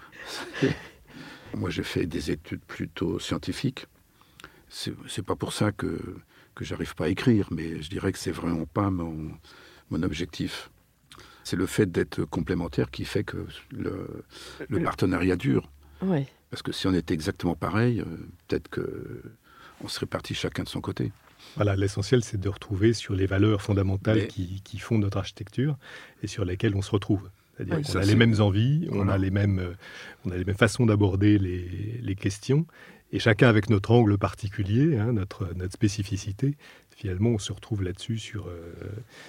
<laughs> moi, j'ai fait des études plutôt scientifiques. C'est pas pour ça que, que j'arrive pas à écrire, mais je dirais que c'est vraiment pas mon, mon objectif. C'est le fait d'être complémentaire qui fait que le, le partenariat dure. Oui. Parce que si on était exactement pareil, euh, peut-être que on serait parti chacun de son côté. Voilà, l'essentiel, c'est de retrouver sur les valeurs fondamentales qui, font notre architecture et sur lesquelles on se retrouve. C'est-à-dire qu'on a les mêmes envies, on, a les mêmes, on a les mêmes façons d'aborder les, questions, et chacun avec notre angle particulier, hein, notre, notre spécificité. Finalement, on se retrouve là-dessus sur euh,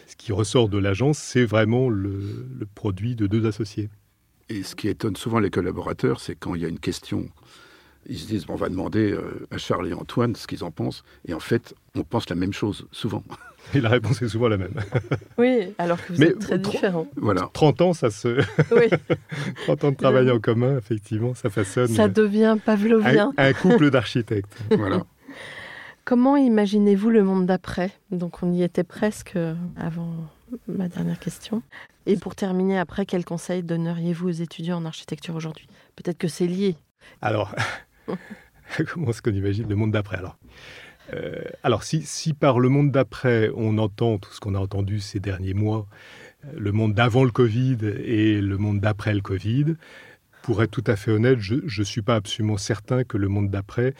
ce qui ressort de l'agence, c'est vraiment le, le produit de deux associés. Et ce qui étonne souvent les collaborateurs, c'est quand il y a une question ils se disent, on va demander euh, à Charles et Antoine ce qu'ils en pensent. Et en fait, on pense la même chose, souvent. <laughs> Et la réponse est souvent la même. <laughs> Oui, alors que vous êtes très différents. Voilà. 30 ans, ça se... Oui. <laughs> 30 ans de travail en commun, effectivement, ça façonne... Ça devient pavlovien. Un, un couple d'architectes. voilà. Comment imaginez-vous le monde d'après? Donc on y était presque avant ma dernière question. Et pour terminer, après, quel conseil donneriez-vous aux étudiants en architecture aujourd'hui? Peut-être que c'est lié. Alors, <laughs> Comment est-ce qu'on imagine le monde d'après alors euh, alors si, si, par le monde d'après, on entend tout ce qu'on a entendu ces derniers mois, euh, le monde d'avant le Covid et le monde d'après le Covid, pour être tout à fait honnête, je ne suis pas absolument certain que le monde d'après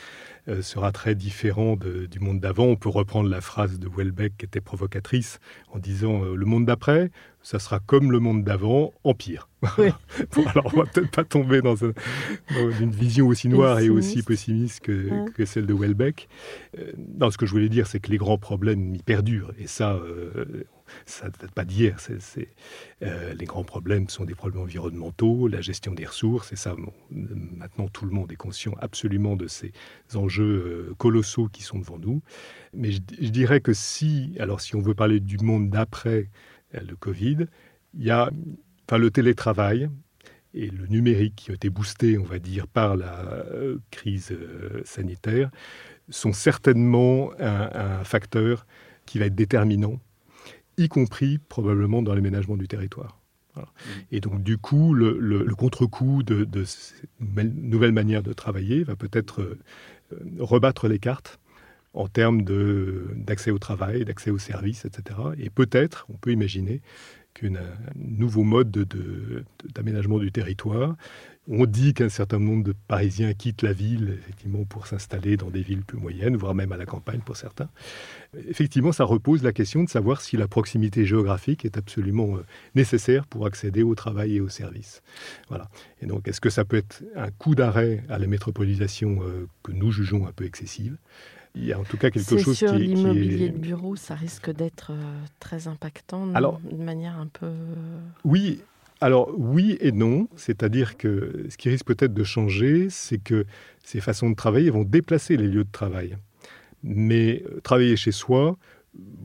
euh, sera très différent du monde d'avant. On peut reprendre la phrase de Welbeck qui était provocatrice en disant euh, le monde d'après, ça sera comme le monde d'avant, en pire. <laughs> alors on va peut-être pas tomber dans, une vision aussi noire et aussi pessimiste que, que celle de Welbeck. Euh, non, ce que je voulais dire, c'est que les grands problèmes y perdurent. Et ça, ça ne date pas d'hier. Euh, les grands problèmes sont des problèmes environnementaux, la gestion des ressources, et ça, maintenant tout le monde est conscient absolument de ces enjeux euh, colossaux qui sont devant nous. Mais je, dirais que si, alors si on veut parler du monde d'après euh, le Covid, il y a enfin, le télétravail et le numérique qui ont été boostés, on va dire, par la crise sanitaire, sont certainement un, facteur qui va être déterminant, y compris probablement dans l'aménagement du territoire. Mmh. Et donc, du coup, le, contre-coup de, de cette nouvelle manière de travailler va peut-être rebattre les cartes en termes d'accès au travail, d'accès aux services, etc. Et peut-être, on peut imaginer qu'un nouveau mode d'aménagement du territoire. On dit qu'un certain nombre de Parisiens quittent la ville effectivement pour s'installer dans des villes plus moyennes, voire même à la campagne pour certains. Effectivement, ça repose la question de savoir si la proximité géographique est absolument euh, nécessaire pour accéder au travail et aux services. Voilà. Et donc, est-ce que ça peut être un coup d'arrêt à la métropolisation euh, que nous jugeons un peu excessive? Il y a en tout cas quelque chose sur qui, l'immobilier de bureau, ça risque d'être euh, très impactant alors, de manière un peu. Oui, alors oui et non, c'est-à-dire que ce qui risque peut-être de changer, c'est que ces façons de travailler vont déplacer les lieux de travail. Mais euh, travailler chez soi,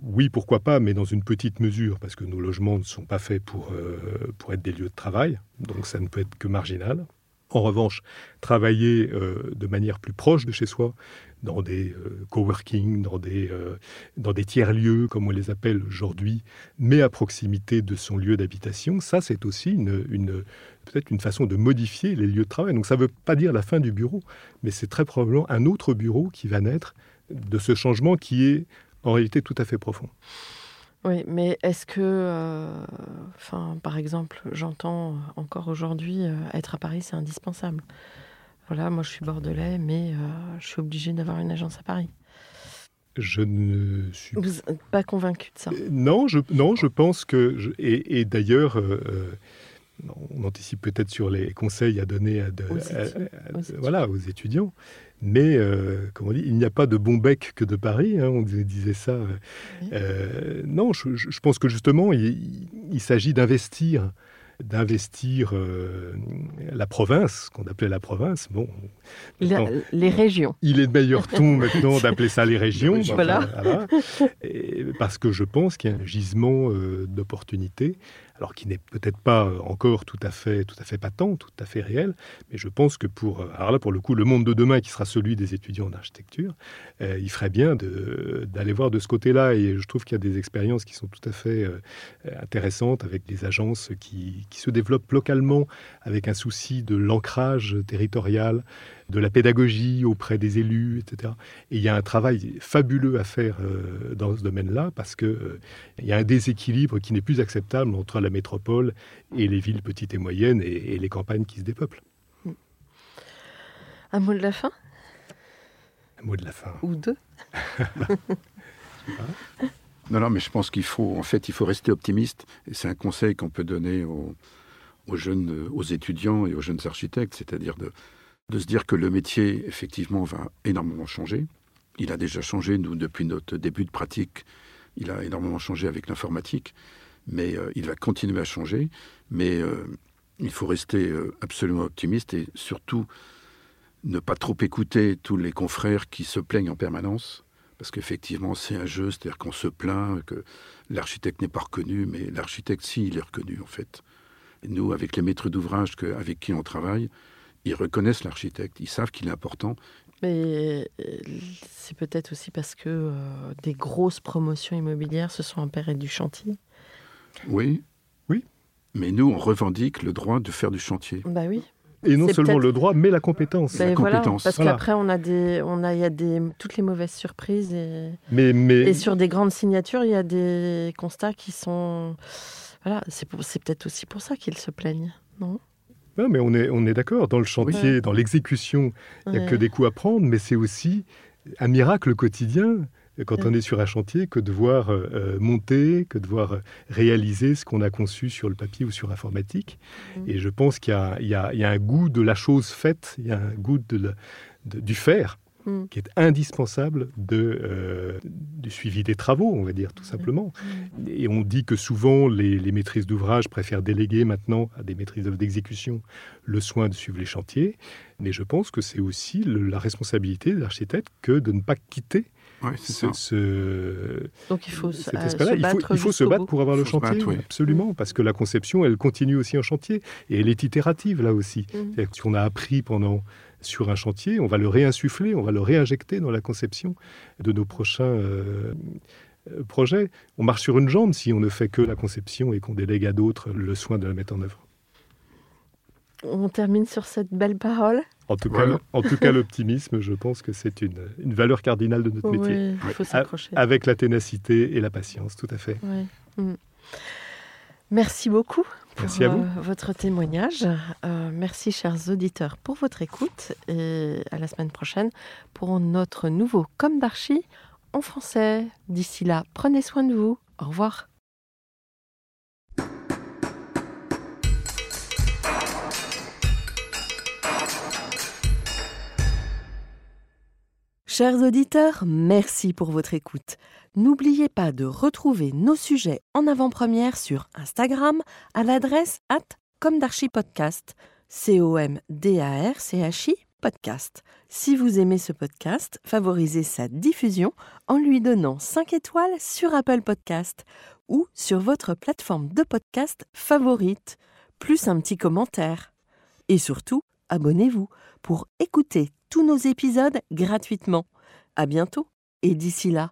oui, pourquoi pas, mais dans une petite mesure, parce que nos logements ne sont pas faits pour, euh, pour être des lieux de travail, donc ça ne peut être que marginal. En revanche, travailler de manière plus proche de chez soi, dans des euh, coworking, dans des, euh, dans des tiers-lieux, comme on les appelle aujourd'hui, mais à proximité de son lieu d'habitation, ça c'est aussi une, une peut-être une façon de modifier les lieux de travail. Donc ça ne veut pas dire la fin du bureau, mais c'est très probablement un autre bureau qui va naître de ce changement qui est en réalité tout à fait profond. Oui, mais est-ce que, euh, par exemple, j'entends encore aujourd'hui, être à Paris, c'est indispensable. Voilà, moi je suis bordelais, mais euh, je suis obligé d'avoir une agence à Paris. Je ne suis Vous pas convaincu de ça? Euh, Non, je, non, je pense que. et, d'ailleurs, euh, on anticipe peut-être sur les conseils à donner à, aux, étudiants. Voilà, aux étudiants. Mais, comme on dit, il n'y a pas de bon bec que de Paris, hein, on disait ça. non, je, pense que justement, il s'agit d'investir d'investir euh, la province, qu'on appelait la province. Bon, les régions. Il est de meilleur <laughs> ton maintenant d'appeler ça les régions. voilà. parce que je pense qu'il y a un gisement euh, d'opportunités alors qui n'est peut-être pas euh, encore tout à fait tout à fait patent, tout à fait réel, mais je pense que pour alors là pour le coup le monde de demain qui sera celui des étudiants d'architecture, il ferait bien d'aller voir de ce côté-là. Et je trouve qu'il y a des expériences qui sont tout à fait intéressantes avec des agences qui, se développe localement avec un souci de l'ancrage territorial, de la pédagogie auprès des élus, etc. Et il y a un travail fabuleux à faire euh, dans ce domaine-là parce qu'il euh, il y a un déséquilibre qui n'est plus acceptable entre la métropole et les villes petites et moyennes et, les campagnes qui se dépeuplent. Un mot de la fin? Un mot de la fin. Ou deux? <laughs> Non, non, mais je pense qu'il faut, en fait, il faut rester optimiste. Et c'est un conseil qu'on peut donner aux, jeunes, aux étudiants et aux jeunes architectes, c'est-à-dire de, de se dire que le métier, effectivement, va énormément changer. Il a déjà changé, nous, depuis notre début de pratique, il a énormément changé avec l'informatique, mais euh, il va continuer à changer. Mais euh, il faut rester euh, absolument optimiste et surtout ne pas trop écouter tous les confrères qui se plaignent en permanence parce qu'effectivement, c'est un jeu, c'est-à-dire qu'on se plaint que l'architecte n'est pas reconnu, mais l'architecte, si, il est reconnu, en fait. Nous, avec les maîtres d'ouvrage avec qui on travaille, ils reconnaissent l'architecte, ils savent qu'il est important. Mais euh, c'est peut-être aussi parce que euh, des grosses promotions immobilières se sont emparées du chantier. Oui. Oui. Mais nous, on revendique le droit de faire du chantier. Bah oui. Et non seulement le droit, mais la compétence. la compétence. parce qu'après, on a des, on a, il y a des, toutes les mauvaises surprises et, mais, mais... et sur des grandes signatures, il y a des constats qui sont, voilà, c'est, c'est peut-être aussi pour ça qu'ils se plaignent, non? Non, mais on est, on est d'accord. Dans le chantier, dans l'exécution, il n'y a que des coups à prendre, mais c'est aussi un miracle quotidien quand on est sur un chantier que de voir euh, euh, monter, que de voir euh, réaliser ce qu'on a conçu sur le papier ou sur informatique. Mm. Et je pense qu'il y, y, y, a un goût de la chose faite, il y a un goût de du faire mm. qui est indispensable de, euh, du suivi des travaux, on va dire tout simplement. Mm. Et on dit que souvent les, les maîtrises d'ouvrage préfèrent déléguer maintenant à des maîtrises d'exécution le soin de suivre les chantiers, mais je pense que c'est aussi le, la responsabilité des architectes que de ne pas quitter Ouais, c'est ça. Ce, Donc il faut, cet euh, se battre. Il faut, il faut se battre pour avoir le chantier, battre, oui. absolument, parce que la conception, elle continue aussi en chantier et elle est itérative là aussi. Mmh. Ce qu'on a appris pendant sur un chantier, on va le réinsuffler, on va le réinjecter dans la conception de nos prochains euh, projets. On marche sur une jambe si on ne fait que la conception et qu'on délègue à d'autres le soin de la mettre en œuvre. On termine sur cette belle parole. En tout voilà. cas, en tout cas, l'optimisme, je pense que c'est une, une, valeur cardinale de notre oui, métier. Il faut s'accrocher. Avec la ténacité et la patience, tout à fait. Oui. Mmh. Merci beaucoup merci à vous. Votre témoignage. Euh, merci, chers auditeurs, pour votre écoute. Et à la semaine prochaine pour notre nouveau Comme d'Archie en français. D'ici là, prenez soin de vous. Au revoir. Chers auditeurs, merci pour votre écoute. N'oubliez pas de retrouver nos sujets en avant-première sur Instagram à l'adresse at. Si vous aimez ce podcast, favorisez sa diffusion en lui donnant 5 étoiles sur Apple Podcast ou sur votre plateforme de podcast favorite, plus un petit commentaire. Et surtout, abonnez-vous pour écouter tous nos épisodes gratuitement. À bientôt et d'ici là,